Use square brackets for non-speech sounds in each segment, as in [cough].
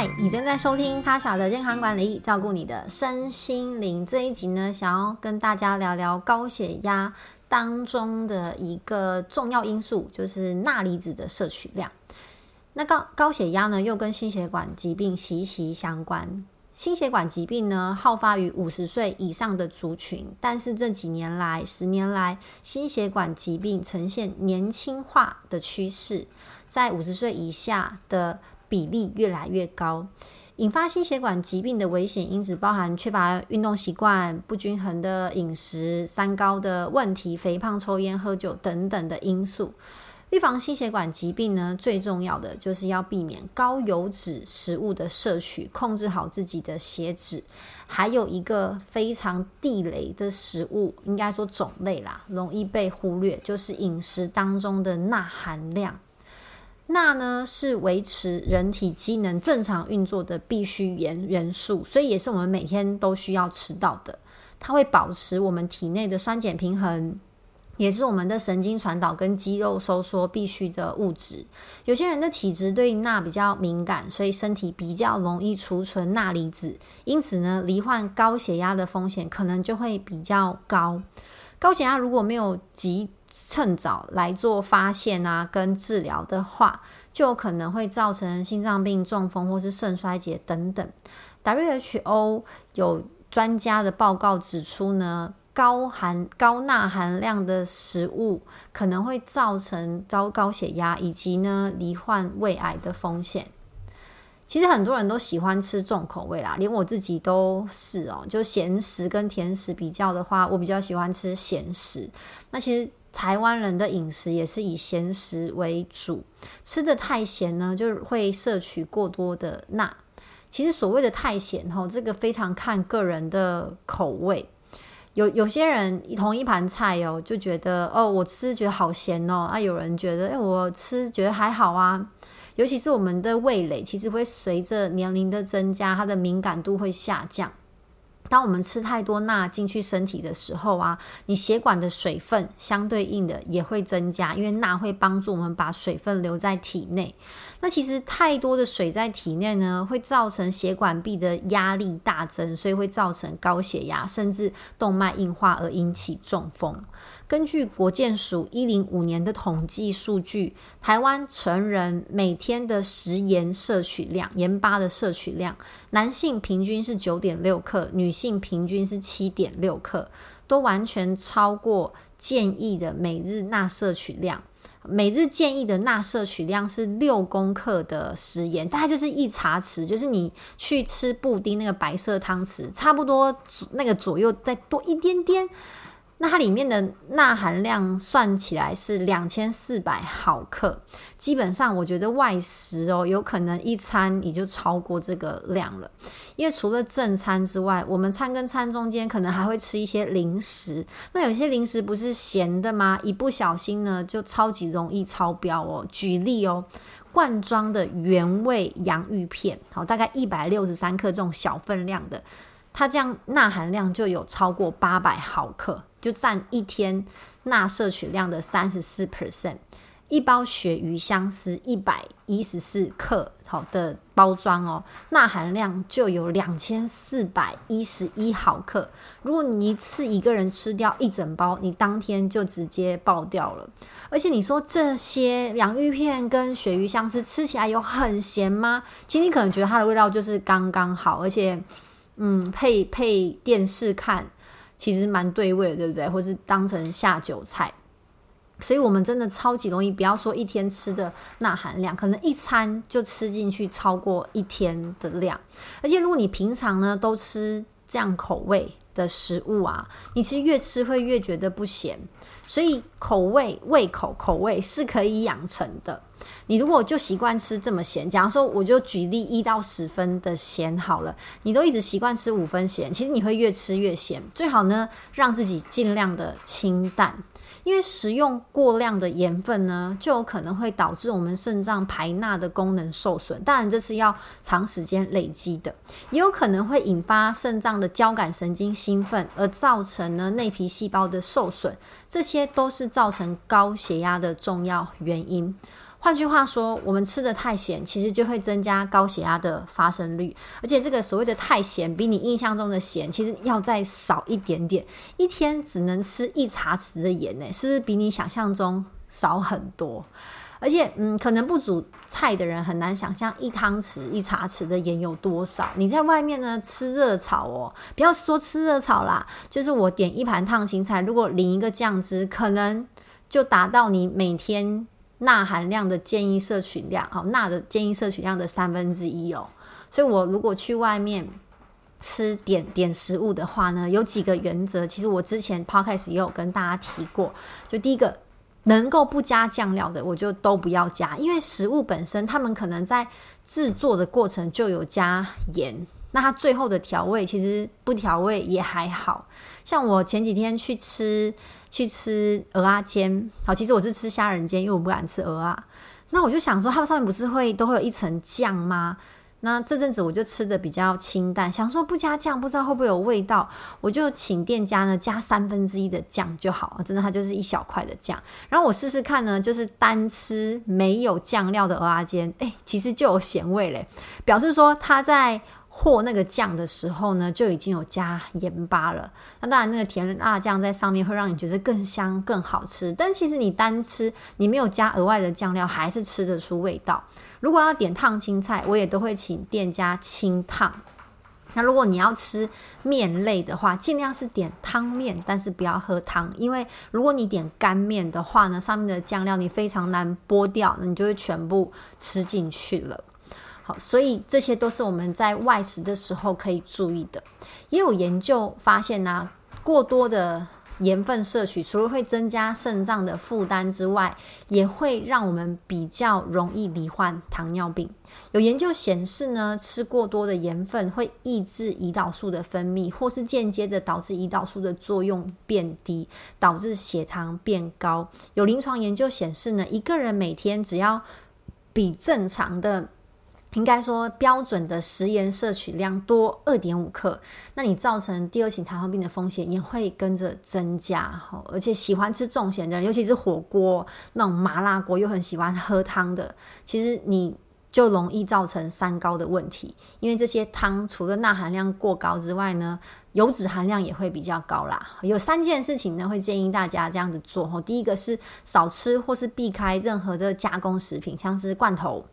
嗨，你正在收听他小的健康管理，照顾你的身心灵。这一集呢，想要跟大家聊聊高血压当中的一个重要因素，就是钠离子的摄取量。那高高血压呢，又跟心血管疾病息息相关。心血管疾病呢，好发于五十岁以上的族群，但是这几年来、十年来，心血管疾病呈现年轻化的趋势，在五十岁以下的。比例越来越高，引发心血管疾病的危险因子包含缺乏运动习惯、不均衡的饮食、三高的问题、肥胖、抽烟、喝酒等等的因素。预防心血管疾病呢，最重要的就是要避免高油脂食物的摄取，控制好自己的血脂。还有一个非常地雷的食物，应该说种类啦，容易被忽略，就是饮食当中的钠含量。钠呢，是维持人体机能正常运作的必需元元素，所以也是我们每天都需要吃到的。它会保持我们体内的酸碱平衡，也是我们的神经传导跟肌肉收缩必须的物质。有些人的体质对钠比较敏感，所以身体比较容易储存钠离子，因此呢，罹患高血压的风险可能就会比较高。高血压如果没有及趁早来做发现啊，跟治疗的话，就可能会造成心脏病、中风或是肾衰竭等等。WHO 有专家的报告指出呢，高含高钠含量的食物可能会造成高高血压以及呢罹患胃癌的风险。其实很多人都喜欢吃重口味啦，连我自己都是哦。就咸食跟甜食比较的话，我比较喜欢吃咸食。那其实。台湾人的饮食也是以咸食为主，吃的太咸呢，就会摄取过多的钠。其实所谓的太咸吼，这个非常看个人的口味。有有些人同一盘菜哦，就觉得哦，我吃觉得好咸哦，啊，有人觉得哎，我吃觉得还好啊。尤其是我们的味蕾，其实会随着年龄的增加，它的敏感度会下降。当我们吃太多钠进去身体的时候啊，你血管的水分相对应的也会增加，因为钠会帮助我们把水分留在体内。那其实太多的水在体内呢，会造成血管壁的压力大增，所以会造成高血压，甚至动脉硬化而引起中风。根据国健署一零五年的统计数据，台湾成人每天的食盐摄取量，盐巴的摄取量，男性平均是九点六克，女性平均是七点六克，都完全超过建议的每日钠摄取量。每日建议的钠摄取量是六公克的食盐，大概就是一茶匙，就是你去吃布丁那个白色汤匙，差不多那个左右再多一点点。那它里面的钠含量算起来是两千四百毫克，基本上我觉得外食哦，有可能一餐你就超过这个量了。因为除了正餐之外，我们餐跟餐中间可能还会吃一些零食。那有些零食不是咸的吗？一不小心呢，就超级容易超标哦。举例哦，罐装的原味洋芋片，好，大概一百六十三克这种小分量的，它这样钠含量就有超过八百毫克。就占一天钠摄取量的三十四 percent，一包鳕鱼香丝一百一十四克好的包装哦，钠含量就有两千四百一十一毫克。如果你一次一个人吃掉一整包，你当天就直接爆掉了。而且你说这些洋芋片跟鳕鱼香丝吃起来有很咸吗？其实你可能觉得它的味道就是刚刚好，而且嗯，配配电视看。其实蛮对味的，对不对？或是当成下酒菜，所以我们真的超级容易，不要说一天吃的钠含量，可能一餐就吃进去超过一天的量。而且如果你平常呢都吃这样口味的食物啊，你其实越吃会越觉得不咸，所以口味、胃口、口味是可以养成的。你如果就习惯吃这么咸，假如说我就举例一到十分的咸好了，你都一直习惯吃五分咸，其实你会越吃越咸。最好呢，让自己尽量的清淡。因为食用过量的盐分呢，就有可能会导致我们肾脏排钠的功能受损。当然，这是要长时间累积的，也有可能会引发肾脏的交感神经兴奋，而造成呢内皮细胞的受损。这些都是造成高血压的重要原因。换句话说，我们吃的太咸，其实就会增加高血压的发生率。而且，这个所谓的太咸，比你印象中的咸，其实要再少一点点。一天只能吃一茶匙的盐，呢，是不是比你想象中少很多？而且，嗯，可能不煮菜的人很难想象一汤匙、一茶匙的盐有多少。你在外面呢吃热炒哦，不要说吃热炒啦，就是我点一盘烫青菜，如果淋一个酱汁，可能就达到你每天。钠含量的建议摄取量，好，钠的建议摄取量的三分之一哦。所以，我如果去外面吃点点食物的话呢，有几个原则。其实我之前 podcast 也有跟大家提过。就第一个，能够不加酱料的，我就都不要加，因为食物本身，他们可能在制作的过程就有加盐。那它最后的调味其实不调味也还好，像我前几天去吃去吃蚵仔煎，好，其实我是吃虾仁煎，因为我不敢吃蚵仔。那我就想说，它上面不是会都会有一层酱吗？那这阵子我就吃的比较清淡，想说不加酱不知道会不会有味道，我就请店家呢加三分之一的酱就好了，真的它就是一小块的酱。然后我试试看呢，就是单吃没有酱料的蚵仔煎，哎，其实就有咸味嘞，表示说它在。和那个酱的时候呢，就已经有加盐巴了。那当然，那个甜辣酱在上面会让你觉得更香、更好吃。但其实你单吃，你没有加额外的酱料，还是吃得出味道。如果要点烫青菜，我也都会请店家清烫。那如果你要吃面类的话，尽量是点汤面，但是不要喝汤，因为如果你点干面的话呢，上面的酱料你非常难剥掉，你就会全部吃进去了。所以这些都是我们在外食的时候可以注意的。也有研究发现呢、过多的盐分摄取，除了会增加肾脏的负担之外，也会让我们比较容易罹患糖尿病。有研究显示呢，吃过多的盐分会抑制胰岛素的分泌，或是间接的导致胰岛素的作用变低，导致血糖变高。有临床研究显示呢，一个人每天只要比正常的。应该说，标准的食盐摄取量多二点五克，那你造成第二型糖尿病的风险也会跟着增加。而且喜欢吃重咸的人，尤其是火锅那种麻辣锅，又很喜欢喝汤的，其实你就容易造成三高的问题。因为这些汤除了钠含量过高之外呢，油脂含量也会比较高啦。有三件事情呢，会建议大家这样子做。第一个是少吃或是避开任何的加工食品，像是罐头。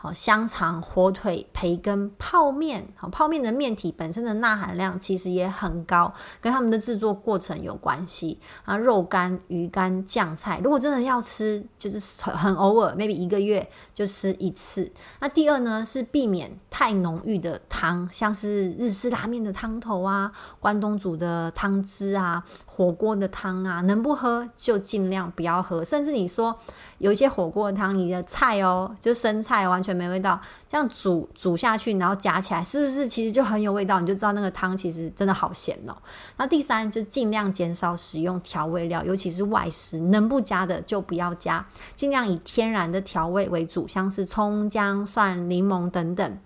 好，香肠、火腿、培根、泡面，好，泡面的面体本身的钠含量其实也很高，跟他们的制作过程有关系啊。肉干、鱼干、酱菜，如果真的要吃，就是很很偶尔，maybe 一个月就吃一次。那第二呢，是避免太浓郁的汤，像是日式拉面的汤头啊，关东煮的汤汁啊，火锅的汤啊，能不喝就尽量不要喝。甚至你说有一些火锅的汤，你的菜哦，就生菜完全。没味道，这样煮煮下去，然后夹起来，是不是其实就很有味道？你就知道那个汤其实真的好咸哦。那第三就是尽量减少使用调味料，尤其是外食，能不加的就不要加，尽量以天然的调味为主，像是葱、姜、蒜、柠檬等等。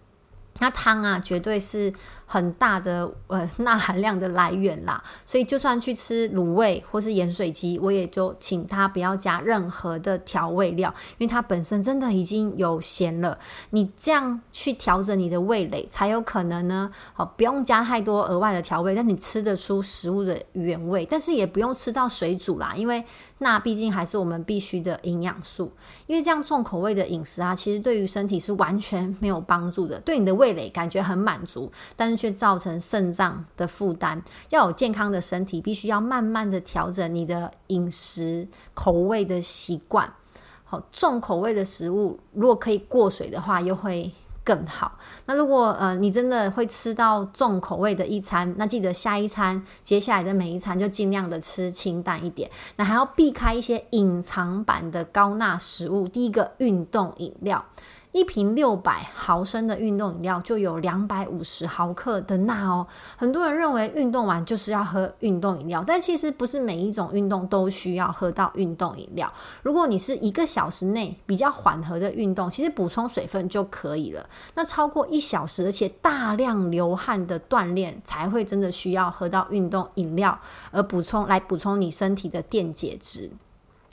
那汤啊，绝对是。很大的呃 [laughs] 钠含量的来源啦，所以就算去吃卤味或是盐水鸡，我也就请他不要加任何的调味料，因为它本身真的已经有咸了。你这样去调整你的味蕾，才有可能呢。好，不用加太多额外的调味，但你吃得出食物的原味，但是也不用吃到水煮啦，因为钠毕竟还是我们必须的营养素。因为这样重口味的饮食啊，其实对于身体是完全没有帮助的，对你的味蕾感觉很满足，但是。却造成肾脏的负担。要有健康的身体，必须要慢慢的调整你的饮食口味的习惯。好，重口味的食物如果可以过水的话，又会更好。那如果呃你真的会吃到重口味的一餐，那记得下一餐接下来的每一餐就尽量的吃清淡一点。那还要避开一些隐藏版的高钠食物。第一个，运动饮料。一瓶六百毫升的运动饮料就有两百五十毫克的钠哦。很多人认为运动完就是要喝运动饮料，但其实不是每一种运动都需要喝到运动饮料。如果你是一个小时内比较缓和的运动，其实补充水分就可以了。那超过一小时而且大量流汗的锻炼，才会真的需要喝到运动饮料，而补充来补充你身体的电解质。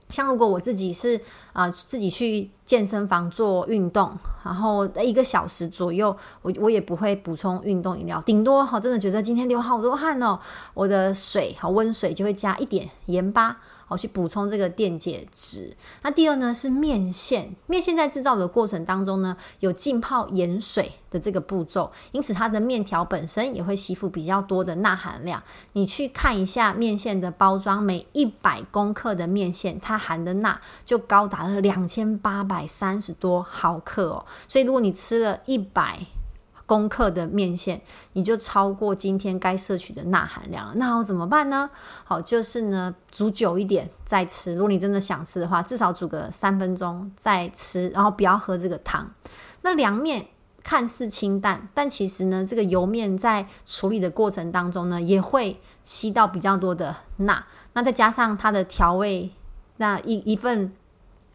像如果我自己是啊、自己去健身房做运动，然后一个小时左右，我我也不会补充运动饮料，顶多哈，真的觉得今天流好多汗哦，我的水和温水就会加一点盐巴。好，去补充这个电解质。那第二呢是面线，面线在制造的过程当中呢，有浸泡盐水的这个步骤，因此它的面条本身也会吸附比较多的钠含量。你去看一下面线的包装，每一百公克的面线，它含的钠就高达了两千八百三十多毫克哦。所以如果你吃了一百公克的面线，你就超过今天该摄取的钠含量了。那我怎么办呢？好，就是呢，煮久一点再吃。如果你真的想吃的话，至少煮个三分钟再吃，然后不要喝这个汤。那凉面看似清淡，但其实呢，这个油面在处理的过程当中呢，也会吸到比较多的钠。那再加上它的调味，那一一份。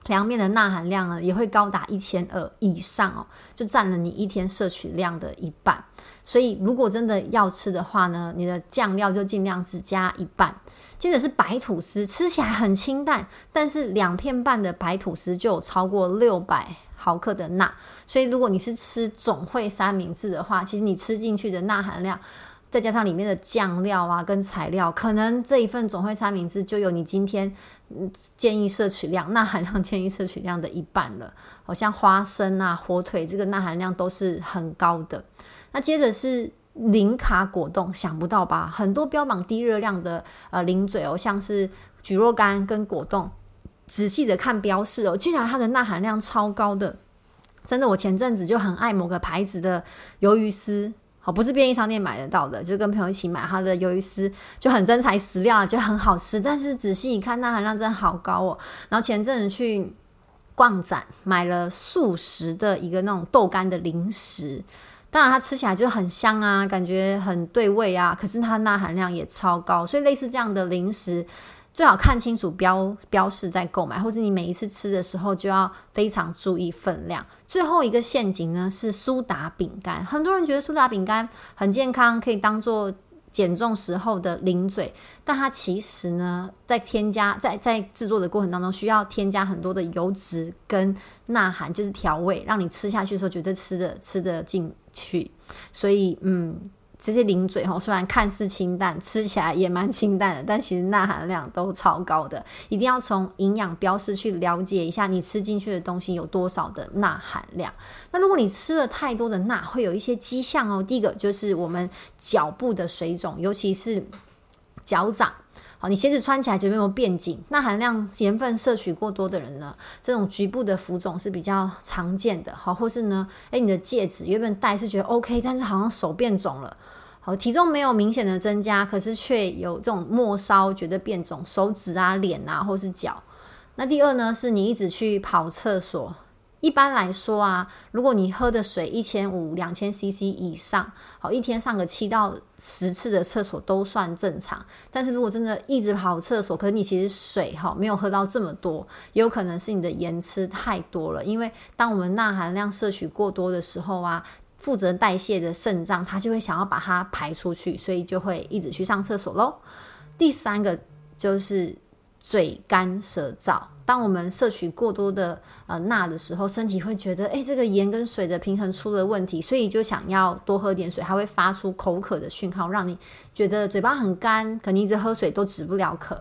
凉面的钠含量呢，也会高达一千二以上哦，就占了你一天摄取量的一半。所以，如果真的要吃的话呢，你的酱料就尽量只加一半。接着是白吐司，吃起来很清淡，但是两片半的白吐司就有超过六百毫克的钠。所以，如果你是吃总汇三明治的话，其实你吃进去的钠含量，再加上里面的酱料啊跟材料，可能这一份总汇三明治就有你今天。建议摄取量，[laughs] 钠含量建议摄取量的一半了。好像花生啊、火腿，这个钠含量都是很高的。那接着是零卡果冻，想不到吧？很多标榜低热量的呃零嘴哦，像是蒟蒻干跟果冻，仔细的看标示哦，居然它的钠含量超高的。真的，我前阵子就很爱某个牌子的鱿鱼丝。好，不是便利商店买得到的，就跟朋友一起买他的鱿鱼丝，就很真材实料啊，就很好吃。但是仔细一看，钠含量真的好高哦。然后前阵子去逛展，买了素食的一个那种豆干的零食，当然它吃起来就很香啊，感觉很对味啊。可是它钠含量也超高，所以类似这样的零食。最好看清楚标标示再购买，或是你每一次吃的时候就要非常注意分量。最后一个陷阱呢是苏打饼干，很多人觉得苏打饼干很健康，可以当做减重时候的零嘴，但它其实呢在添加在在制作的过程当中需要添加很多的油脂跟钠含，就是调味，让你吃下去的时候觉得吃的吃得进去。所以嗯。这些零嘴吼，虽然看似清淡，吃起来也蛮清淡的，但其实钠含量都超高的。一定要从营养标识去了解一下，你吃进去的东西有多少的钠含量。那如果你吃了太多的钠，会有一些迹象哦。第一个就是我们脚部的水肿，尤其是脚掌。你鞋子穿起来就没有变紧。那含量盐分摄取过多的人呢，这种局部的浮肿是比较常见的。好，或是呢，诶，你的戒指原本戴是觉得 OK，但是好像手变肿了。好，体重没有明显的增加，可是却有这种末梢觉得变肿，手指啊、脸啊，或是脚。那第二呢，是你一直去跑厕所。一般来说啊，如果你喝的水一千五、两千 CC 以上，好，一天上个七到十次的厕所都算正常。但是如果真的一直跑厕所，可是你其实水哈没有喝到这么多，也有可能是你的盐吃太多了。因为当我们钠含量摄取过多的时候啊。负责代谢的肾脏，它就会想要把它排出去，所以就会一直去上厕所喽。第三个就是嘴干舌燥。当我们摄取过多的呃钠的时候，身体会觉得，诶，这个盐跟水的平衡出了问题，所以就想要多喝点水，它会发出口渴的讯号，让你觉得嘴巴很干，可能一直喝水都止不了渴。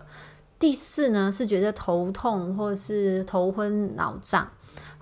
第四呢，是觉得头痛或是头昏脑胀。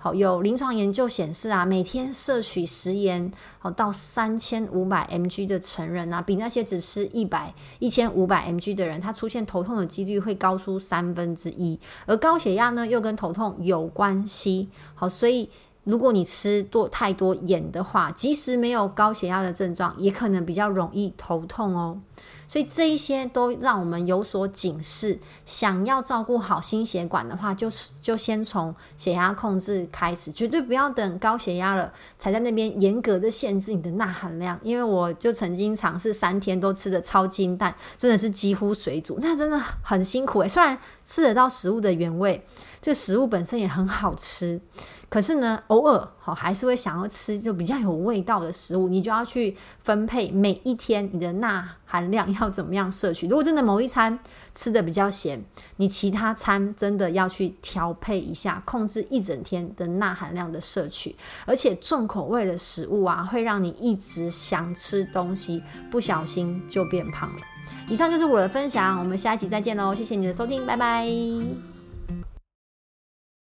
好，有临床研究显示啊，每天摄取食盐好到三千五百 mg 的成人啊，比那些只吃一百一千五百 mg 的人，他出现头痛的几率会高出三分之一。而高血压呢，又跟头痛有关系。好，所以如果你吃多太多盐的话，即使没有高血压的症状，也可能比较容易头痛哦。所以这一些都让我们有所警示。想要照顾好心血管的话，就是就先从血压控制开始，绝对不要等高血压了才在那边严格的限制你的钠含量。因为我就曾经尝试三天都吃的超清淡，真的是几乎水煮，那真的很辛苦诶。虽然吃得到食物的原味，这食物本身也很好吃。可是呢，偶尔好还是会想要吃就比较有味道的食物，你就要去分配每一天你的钠含量要怎么样摄取。如果真的某一餐吃的比较咸，你其他餐真的要去调配一下，控制一整天的钠含量的摄取。而且重口味的食物啊，会让你一直想吃东西，不小心就变胖了。以上就是我的分享，我们下一期再见喽！谢谢你的收听，拜拜。